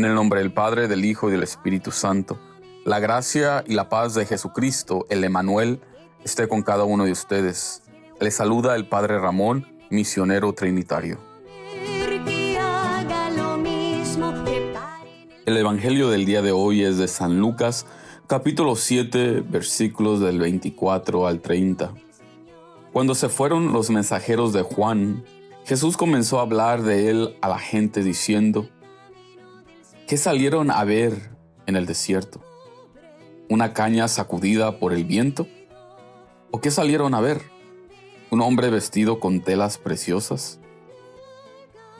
En el nombre del Padre, del Hijo y del Espíritu Santo, la gracia y la paz de Jesucristo, el Emanuel, esté con cada uno de ustedes. Les saluda el Padre Ramón, misionero trinitario. El Evangelio del día de hoy es de San Lucas, capítulo 7, versículos del 24 al 30. Cuando se fueron los mensajeros de Juan, Jesús comenzó a hablar de él a la gente diciendo, ¿Qué salieron a ver en el desierto? ¿Una caña sacudida por el viento? ¿O qué salieron a ver? ¿Un hombre vestido con telas preciosas?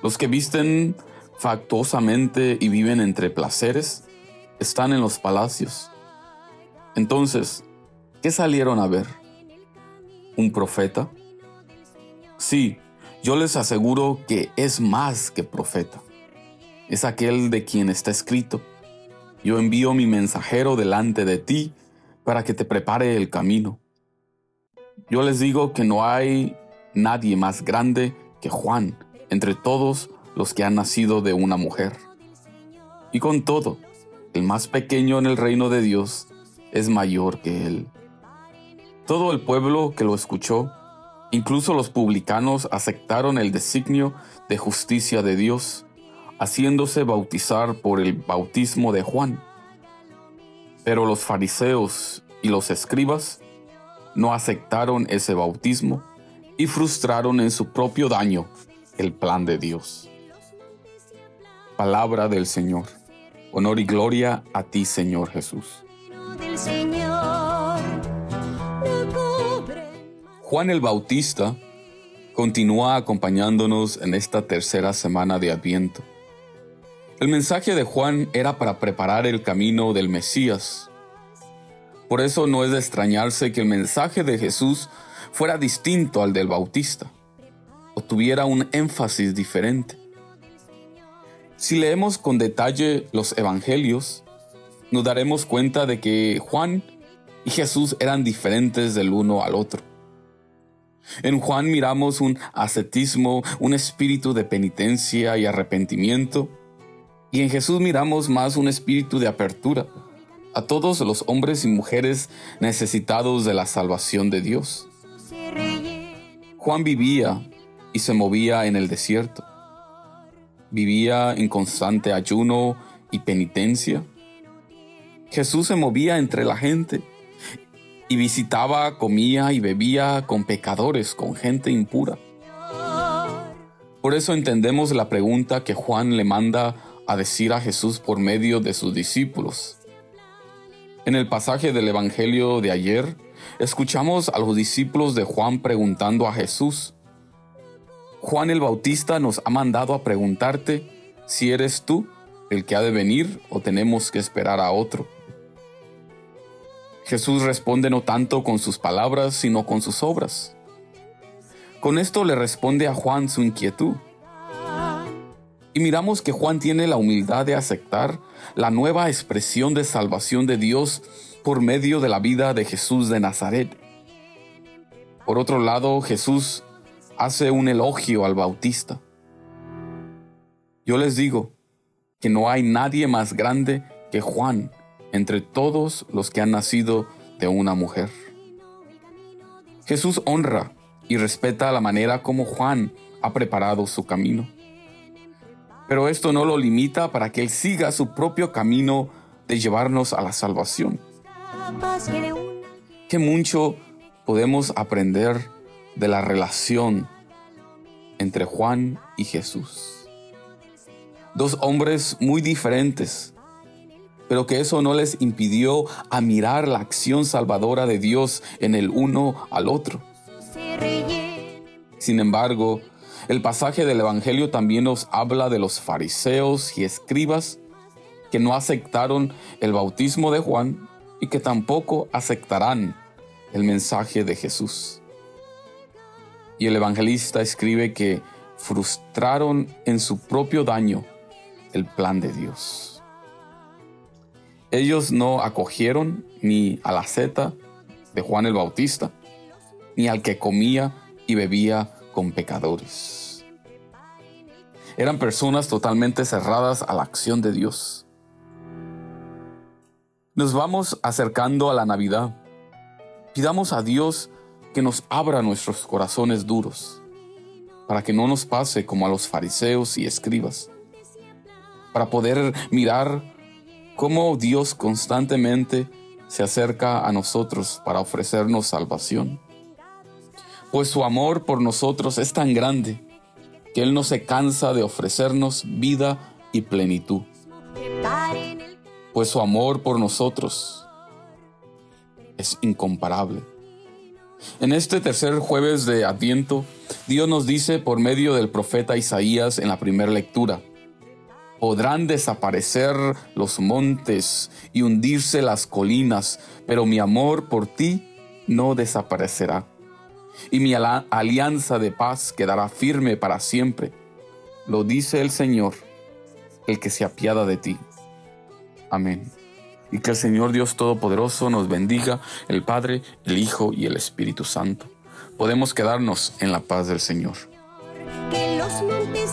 Los que visten factuosamente y viven entre placeres están en los palacios. Entonces, ¿qué salieron a ver? ¿Un profeta? Sí, yo les aseguro que es más que profeta es aquel de quien está escrito. Yo envío mi mensajero delante de ti para que te prepare el camino. Yo les digo que no hay nadie más grande que Juan entre todos los que han nacido de una mujer. Y con todo, el más pequeño en el reino de Dios es mayor que él. Todo el pueblo que lo escuchó, incluso los publicanos, aceptaron el designio de justicia de Dios haciéndose bautizar por el bautismo de Juan. Pero los fariseos y los escribas no aceptaron ese bautismo y frustraron en su propio daño el plan de Dios. Palabra del Señor. Honor y gloria a ti, Señor Jesús. Juan el Bautista continúa acompañándonos en esta tercera semana de Adviento. El mensaje de Juan era para preparar el camino del Mesías. Por eso no es de extrañarse que el mensaje de Jesús fuera distinto al del Bautista, o tuviera un énfasis diferente. Si leemos con detalle los evangelios, nos daremos cuenta de que Juan y Jesús eran diferentes del uno al otro. En Juan miramos un ascetismo, un espíritu de penitencia y arrepentimiento, y en Jesús miramos más un espíritu de apertura a todos los hombres y mujeres necesitados de la salvación de Dios. Juan vivía y se movía en el desierto. Vivía en constante ayuno y penitencia. Jesús se movía entre la gente y visitaba, comía y bebía con pecadores, con gente impura. Por eso entendemos la pregunta que Juan le manda a decir a Jesús por medio de sus discípulos. En el pasaje del Evangelio de ayer, escuchamos a los discípulos de Juan preguntando a Jesús, Juan el Bautista nos ha mandado a preguntarte si eres tú el que ha de venir o tenemos que esperar a otro. Jesús responde no tanto con sus palabras, sino con sus obras. Con esto le responde a Juan su inquietud. Y miramos que Juan tiene la humildad de aceptar la nueva expresión de salvación de Dios por medio de la vida de Jesús de Nazaret. Por otro lado, Jesús hace un elogio al bautista. Yo les digo que no hay nadie más grande que Juan entre todos los que han nacido de una mujer. Jesús honra y respeta la manera como Juan ha preparado su camino. Pero esto no lo limita para que Él siga su propio camino de llevarnos a la salvación. Que mucho podemos aprender de la relación entre Juan y Jesús. Dos hombres muy diferentes, pero que eso no les impidió a mirar la acción salvadora de Dios en el uno al otro. Sin embargo, el pasaje del Evangelio también nos habla de los fariseos y escribas que no aceptaron el bautismo de Juan y que tampoco aceptarán el mensaje de Jesús. Y el evangelista escribe que frustraron en su propio daño el plan de Dios. Ellos no acogieron ni a la seta de Juan el Bautista, ni al que comía y bebía con pecadores. eran personas totalmente cerradas a la acción de Dios. Nos vamos acercando a la Navidad. Pidamos a Dios que nos abra nuestros corazones duros, para que no nos pase como a los fariseos y escribas, para poder mirar cómo Dios constantemente se acerca a nosotros para ofrecernos salvación. Pues su amor por nosotros es tan grande que Él no se cansa de ofrecernos vida y plenitud. Pues su amor por nosotros es incomparable. En este tercer jueves de Adviento, Dios nos dice por medio del profeta Isaías en la primera lectura, podrán desaparecer los montes y hundirse las colinas, pero mi amor por ti no desaparecerá. Y mi alianza de paz quedará firme para siempre. Lo dice el Señor, el que se apiada de ti. Amén y que el Señor Dios Todopoderoso nos bendiga, el Padre, el Hijo y el Espíritu Santo. Podemos quedarnos en la paz del Señor. Que los montes